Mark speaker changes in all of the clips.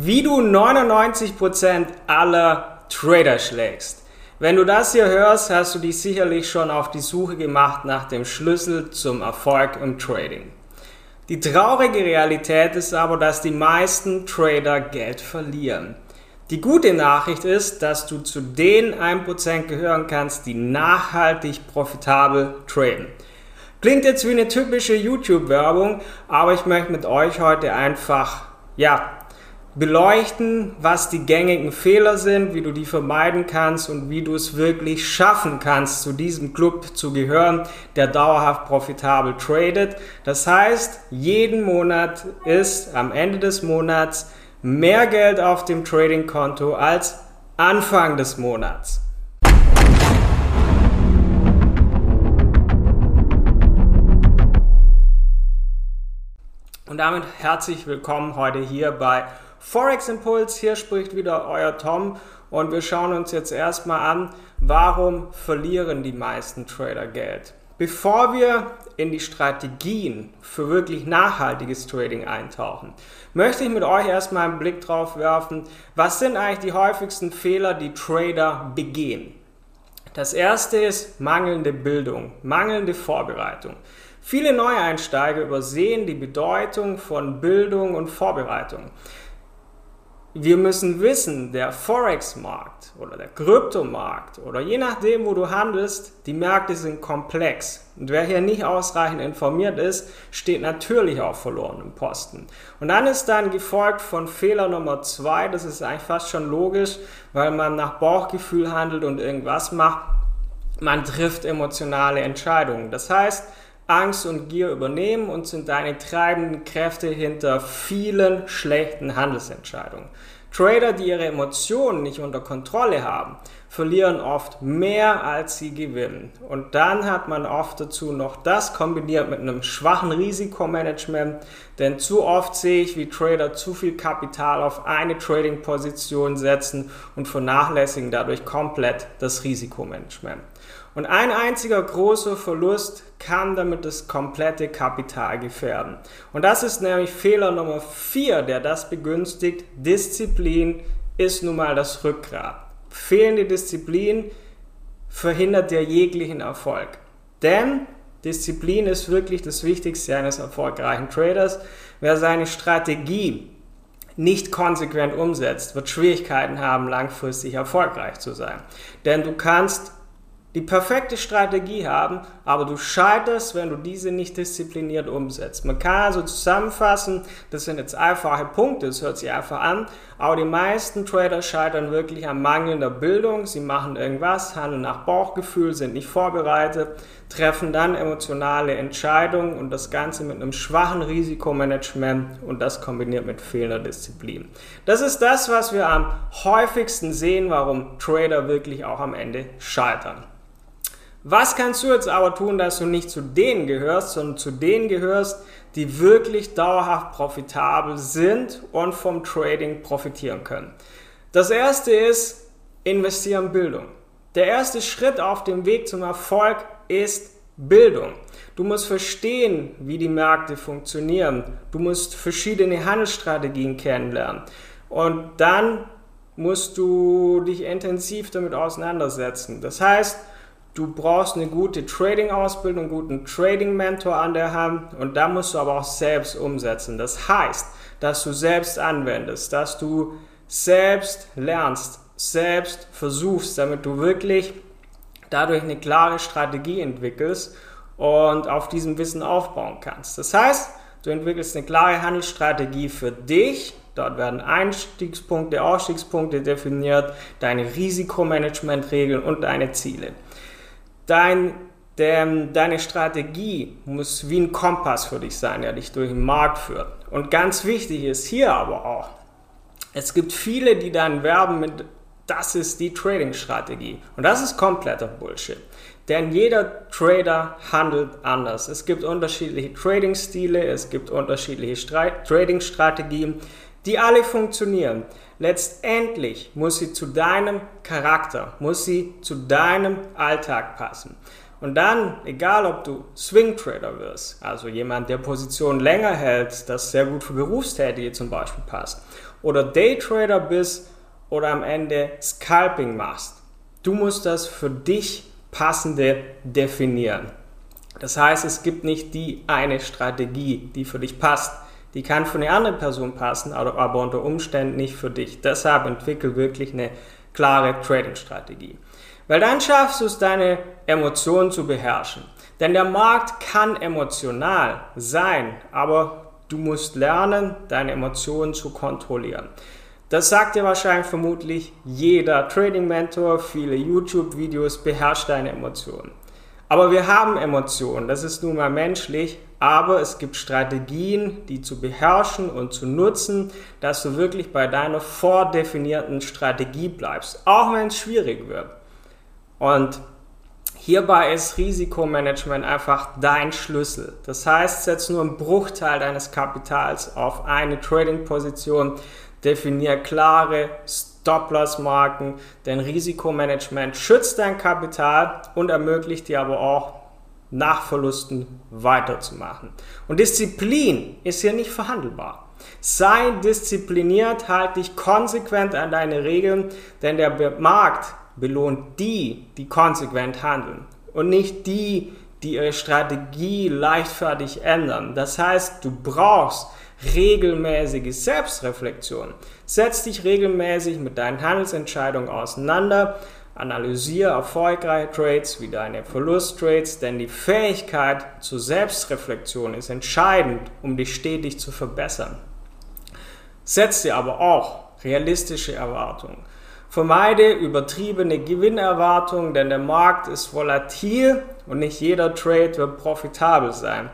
Speaker 1: Wie du 99% aller Trader schlägst. Wenn du das hier hörst, hast du dich sicherlich schon auf die Suche gemacht nach dem Schlüssel zum Erfolg im Trading. Die traurige Realität ist aber, dass die meisten Trader Geld verlieren. Die gute Nachricht ist, dass du zu den 1% gehören kannst, die nachhaltig profitabel traden. Klingt jetzt wie eine typische YouTube-Werbung, aber ich möchte mit euch heute einfach, ja, beleuchten, was die gängigen Fehler sind, wie du die vermeiden kannst und wie du es wirklich schaffen kannst, zu diesem Club zu gehören, der dauerhaft profitabel tradet. Das heißt, jeden Monat ist am Ende des Monats mehr Geld auf dem Trading-Konto als Anfang des Monats. Und damit herzlich willkommen heute hier bei Forex Impuls. Hier spricht wieder euer Tom und wir schauen uns jetzt erstmal an, warum verlieren die meisten Trader Geld. Bevor wir in die Strategien für wirklich nachhaltiges Trading eintauchen, möchte ich mit euch erstmal einen Blick drauf werfen, was sind eigentlich die häufigsten Fehler, die Trader begehen. Das erste ist mangelnde Bildung, mangelnde Vorbereitung. Viele Neueinsteiger übersehen die Bedeutung von Bildung und Vorbereitung wir müssen wissen, der Forex-Markt oder der Kryptomarkt oder je nachdem, wo du handelst, die Märkte sind komplex. Und wer hier nicht ausreichend informiert ist, steht natürlich auf verlorenem Posten. Und dann ist dann gefolgt von Fehler Nummer zwei, das ist eigentlich fast schon logisch, weil man nach Bauchgefühl handelt und irgendwas macht. Man trifft emotionale Entscheidungen. Das heißt, Angst und Gier übernehmen und sind deine treibenden Kräfte hinter vielen schlechten Handelsentscheidungen. Trader, die ihre Emotionen nicht unter Kontrolle haben, verlieren oft mehr als sie gewinnen. Und dann hat man oft dazu noch das kombiniert mit einem schwachen Risikomanagement, denn zu oft sehe ich, wie Trader zu viel Kapital auf eine Trading-Position setzen und vernachlässigen dadurch komplett das Risikomanagement. Und ein einziger großer Verlust kann damit das komplette Kapital gefährden. Und das ist nämlich Fehler Nummer 4, der das begünstigt. Disziplin ist nun mal das Rückgrat. Fehlende Disziplin verhindert dir jeglichen Erfolg. Denn Disziplin ist wirklich das Wichtigste eines erfolgreichen Traders. Wer seine Strategie nicht konsequent umsetzt, wird Schwierigkeiten haben, langfristig erfolgreich zu sein. Denn du kannst die perfekte Strategie haben, aber du scheiterst, wenn du diese nicht diszipliniert umsetzt. Man kann also zusammenfassen, das sind jetzt einfache Punkte, es hört sich einfach an, aber die meisten Trader scheitern wirklich an mangelnder Bildung. Sie machen irgendwas, handeln nach Bauchgefühl, sind nicht vorbereitet, treffen dann emotionale Entscheidungen und das Ganze mit einem schwachen Risikomanagement und das kombiniert mit fehlender Disziplin. Das ist das, was wir am häufigsten sehen, warum Trader wirklich auch am Ende scheitern. Was kannst du jetzt aber tun, dass du nicht zu denen gehörst, sondern zu denen gehörst, die wirklich dauerhaft profitabel sind und vom Trading profitieren können? Das erste ist, investieren in Bildung. Der erste Schritt auf dem Weg zum Erfolg ist Bildung. Du musst verstehen, wie die Märkte funktionieren. Du musst verschiedene Handelsstrategien kennenlernen. Und dann musst du dich intensiv damit auseinandersetzen. Das heißt, Du brauchst eine gute Trading-Ausbildung, einen guten Trading-Mentor an der Hand und da musst du aber auch selbst umsetzen. Das heißt, dass du selbst anwendest, dass du selbst lernst, selbst versuchst, damit du wirklich dadurch eine klare Strategie entwickelst und auf diesem Wissen aufbauen kannst. Das heißt, du entwickelst eine klare Handelsstrategie für dich. Dort werden Einstiegspunkte, Ausstiegspunkte definiert, deine Risikomanagementregeln und deine Ziele. Dein, der, deine Strategie muss wie ein Kompass für dich sein, der dich durch den Markt führt. Und ganz wichtig ist hier aber auch, es gibt viele, die dann werben mit, das ist die Trading-Strategie. Und das ist kompletter Bullshit. Denn jeder Trader handelt anders. Es gibt unterschiedliche Trading-Stile, es gibt unterschiedliche Trading-Strategien, die alle funktionieren. Letztendlich muss sie zu deinem Charakter, muss sie zu deinem Alltag passen. Und dann, egal ob du Swing Trader wirst, also jemand, der Positionen länger hält, das sehr gut für Berufstätige zum Beispiel passt, oder Daytrader bist oder am Ende Scalping machst. Du musst das für dich passende definieren. Das heißt, es gibt nicht die eine Strategie, die für dich passt. Die kann für eine andere Person passen, aber unter Umständen nicht für dich. Deshalb entwickel wirklich eine klare Trading-Strategie. Weil dann schaffst du es, deine Emotionen zu beherrschen. Denn der Markt kann emotional sein, aber du musst lernen, deine Emotionen zu kontrollieren. Das sagt dir wahrscheinlich vermutlich jeder Trading-Mentor, viele YouTube-Videos, beherrscht deine Emotionen. Aber wir haben Emotionen, das ist nun mal menschlich, aber es gibt Strategien, die zu beherrschen und zu nutzen, dass du wirklich bei deiner vordefinierten Strategie bleibst, auch wenn es schwierig wird. Und hierbei ist Risikomanagement einfach dein Schlüssel. Das heißt, setz nur einen Bruchteil deines Kapitals auf eine Trading-Position, definier klare Stop-Loss-Marken, denn Risikomanagement schützt dein Kapital und ermöglicht dir aber auch nach Verlusten weiterzumachen. Und Disziplin ist hier nicht verhandelbar. Sei diszipliniert, halte dich konsequent an deine Regeln, denn der Markt belohnt die, die konsequent handeln und nicht die, die ihre Strategie leichtfertig ändern. Das heißt, du brauchst regelmäßige Selbstreflexion. Setz dich regelmäßig mit deinen Handelsentscheidungen auseinander, analysiere erfolgreiche Trades wie deine Verlusttrades, denn die Fähigkeit zur Selbstreflexion ist entscheidend, um dich stetig zu verbessern. Setz dir aber auch realistische Erwartungen. Vermeide übertriebene Gewinnerwartungen, denn der Markt ist volatil und nicht jeder Trade wird profitabel sein.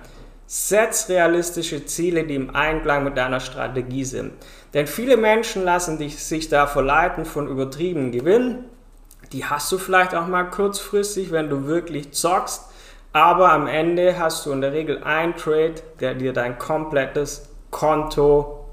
Speaker 1: Setz realistische Ziele, die im Einklang mit deiner Strategie sind. Denn viele Menschen lassen sich da verleiten von übertriebenen Gewinn. Die hast du vielleicht auch mal kurzfristig, wenn du wirklich zockst. Aber am Ende hast du in der Regel einen Trade, der dir dein komplettes Konto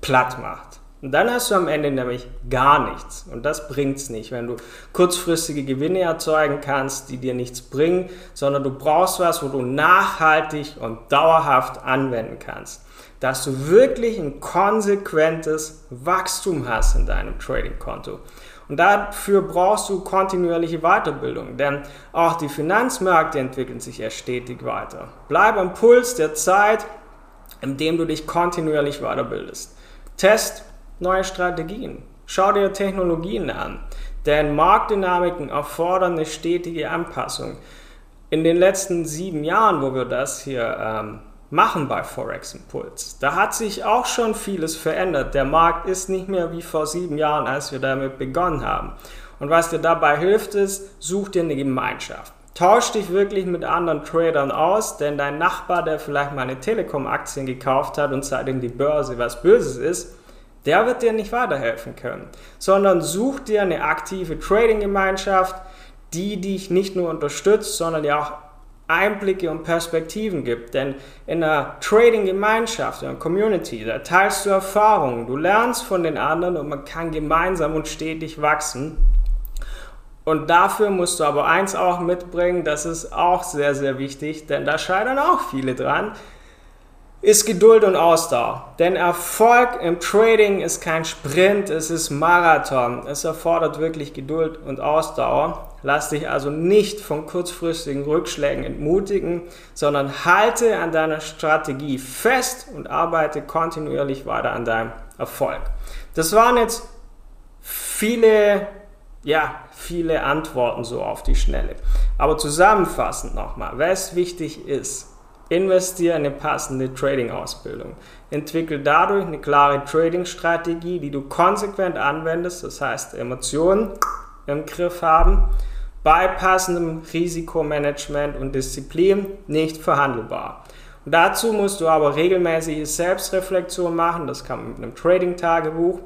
Speaker 1: platt macht. Und dann hast du am Ende nämlich gar nichts. Und das bringt es nicht, wenn du kurzfristige Gewinne erzeugen kannst, die dir nichts bringen, sondern du brauchst was, wo du nachhaltig und dauerhaft anwenden kannst. Dass du wirklich ein konsequentes Wachstum hast in deinem Trading-Konto. Und dafür brauchst du kontinuierliche Weiterbildung, denn auch die Finanzmärkte entwickeln sich ja stetig weiter. Bleib am Puls der Zeit, indem du dich kontinuierlich weiterbildest. Test neue Strategien. Schau dir Technologien an, denn Marktdynamiken erfordern eine stetige Anpassung. In den letzten sieben Jahren, wo wir das hier ähm, machen bei Forex Impuls, da hat sich auch schon vieles verändert. Der Markt ist nicht mehr wie vor sieben Jahren, als wir damit begonnen haben. Und was dir dabei hilft, ist, such dir eine Gemeinschaft. Tausch dich wirklich mit anderen Tradern aus, denn dein Nachbar, der vielleicht mal eine Telekom-Aktien gekauft hat und seitdem die Börse was Böses ist, der wird dir nicht weiterhelfen können, sondern such dir eine aktive Trading-Gemeinschaft, die dich nicht nur unterstützt, sondern dir auch Einblicke und Perspektiven gibt. Denn in einer Trading-Gemeinschaft, in einer Community, da teilst du Erfahrungen, du lernst von den anderen und man kann gemeinsam und stetig wachsen. Und dafür musst du aber eins auch mitbringen, das ist auch sehr, sehr wichtig, denn da scheitern auch viele dran ist Geduld und Ausdauer. Denn Erfolg im Trading ist kein Sprint, es ist Marathon. Es erfordert wirklich Geduld und Ausdauer. Lass dich also nicht von kurzfristigen Rückschlägen entmutigen, sondern halte an deiner Strategie fest und arbeite kontinuierlich weiter an deinem Erfolg. Das waren jetzt viele, ja, viele Antworten so auf die Schnelle. Aber zusammenfassend nochmal, was wichtig ist, Investiere in eine passende Trading-Ausbildung. Entwickel dadurch eine klare Trading-Strategie, die du konsequent anwendest, das heißt Emotionen im Griff haben, bei passendem Risikomanagement und Disziplin nicht verhandelbar. Und dazu musst du aber regelmäßige Selbstreflexion machen, das kann man mit einem Trading-Tagebuch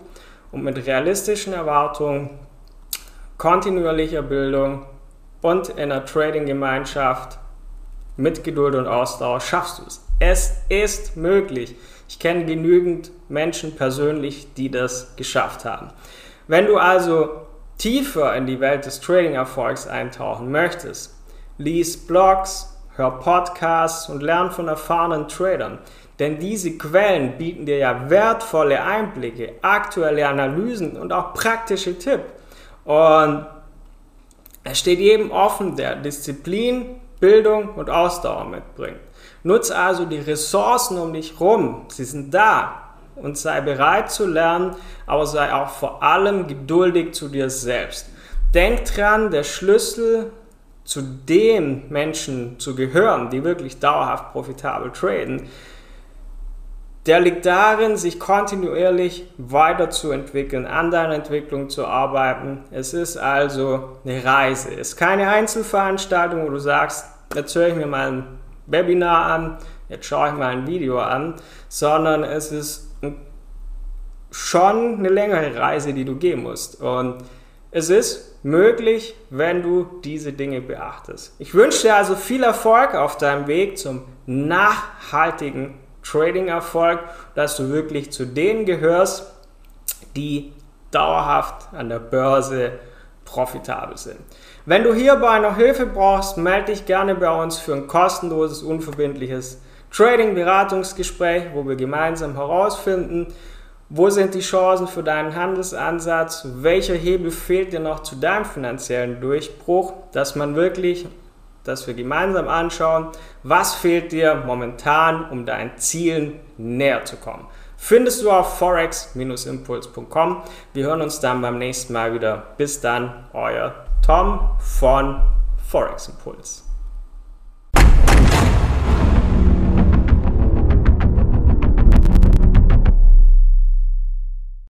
Speaker 1: und mit realistischen Erwartungen, kontinuierlicher Bildung und in einer Trading-Gemeinschaft mit Geduld und Ausdauer schaffst du es. Es ist möglich. Ich kenne genügend Menschen persönlich, die das geschafft haben. Wenn du also tiefer in die Welt des Trading-Erfolgs eintauchen möchtest, lies Blogs, hör Podcasts und lern von erfahrenen Tradern, Denn diese Quellen bieten dir ja wertvolle Einblicke, aktuelle Analysen und auch praktische Tipps. Und es steht jedem offen, der Disziplin, Bildung und Ausdauer mitbringt. Nutze also die Ressourcen um dich herum. Sie sind da. Und sei bereit zu lernen, aber sei auch vor allem geduldig zu dir selbst. Denk dran, der Schlüssel zu den Menschen zu gehören, die wirklich dauerhaft profitabel traden, der liegt darin, sich kontinuierlich weiterzuentwickeln, an deiner Entwicklung zu arbeiten. Es ist also eine Reise. Es ist keine Einzelveranstaltung, wo du sagst, jetzt höre ich mir mal ein Webinar an, jetzt schaue ich mal ein Video an, sondern es ist schon eine längere Reise, die du gehen musst. Und es ist möglich, wenn du diese Dinge beachtest. Ich wünsche dir also viel Erfolg auf deinem Weg zum nachhaltigen Trading-Erfolg, dass du wirklich zu denen gehörst, die dauerhaft an der Börse profitabel sind. Wenn du hierbei noch Hilfe brauchst, melde dich gerne bei uns für ein kostenloses, unverbindliches Trading-Beratungsgespräch, wo wir gemeinsam herausfinden, wo sind die Chancen für deinen Handelsansatz, welcher Hebel fehlt dir noch zu deinem finanziellen Durchbruch, dass man wirklich dass wir gemeinsam anschauen, was fehlt dir momentan, um deinen Zielen näher zu kommen. Findest du auf forex-impuls.com. Wir hören uns dann beim nächsten Mal wieder. Bis dann, euer Tom von Forex Impuls.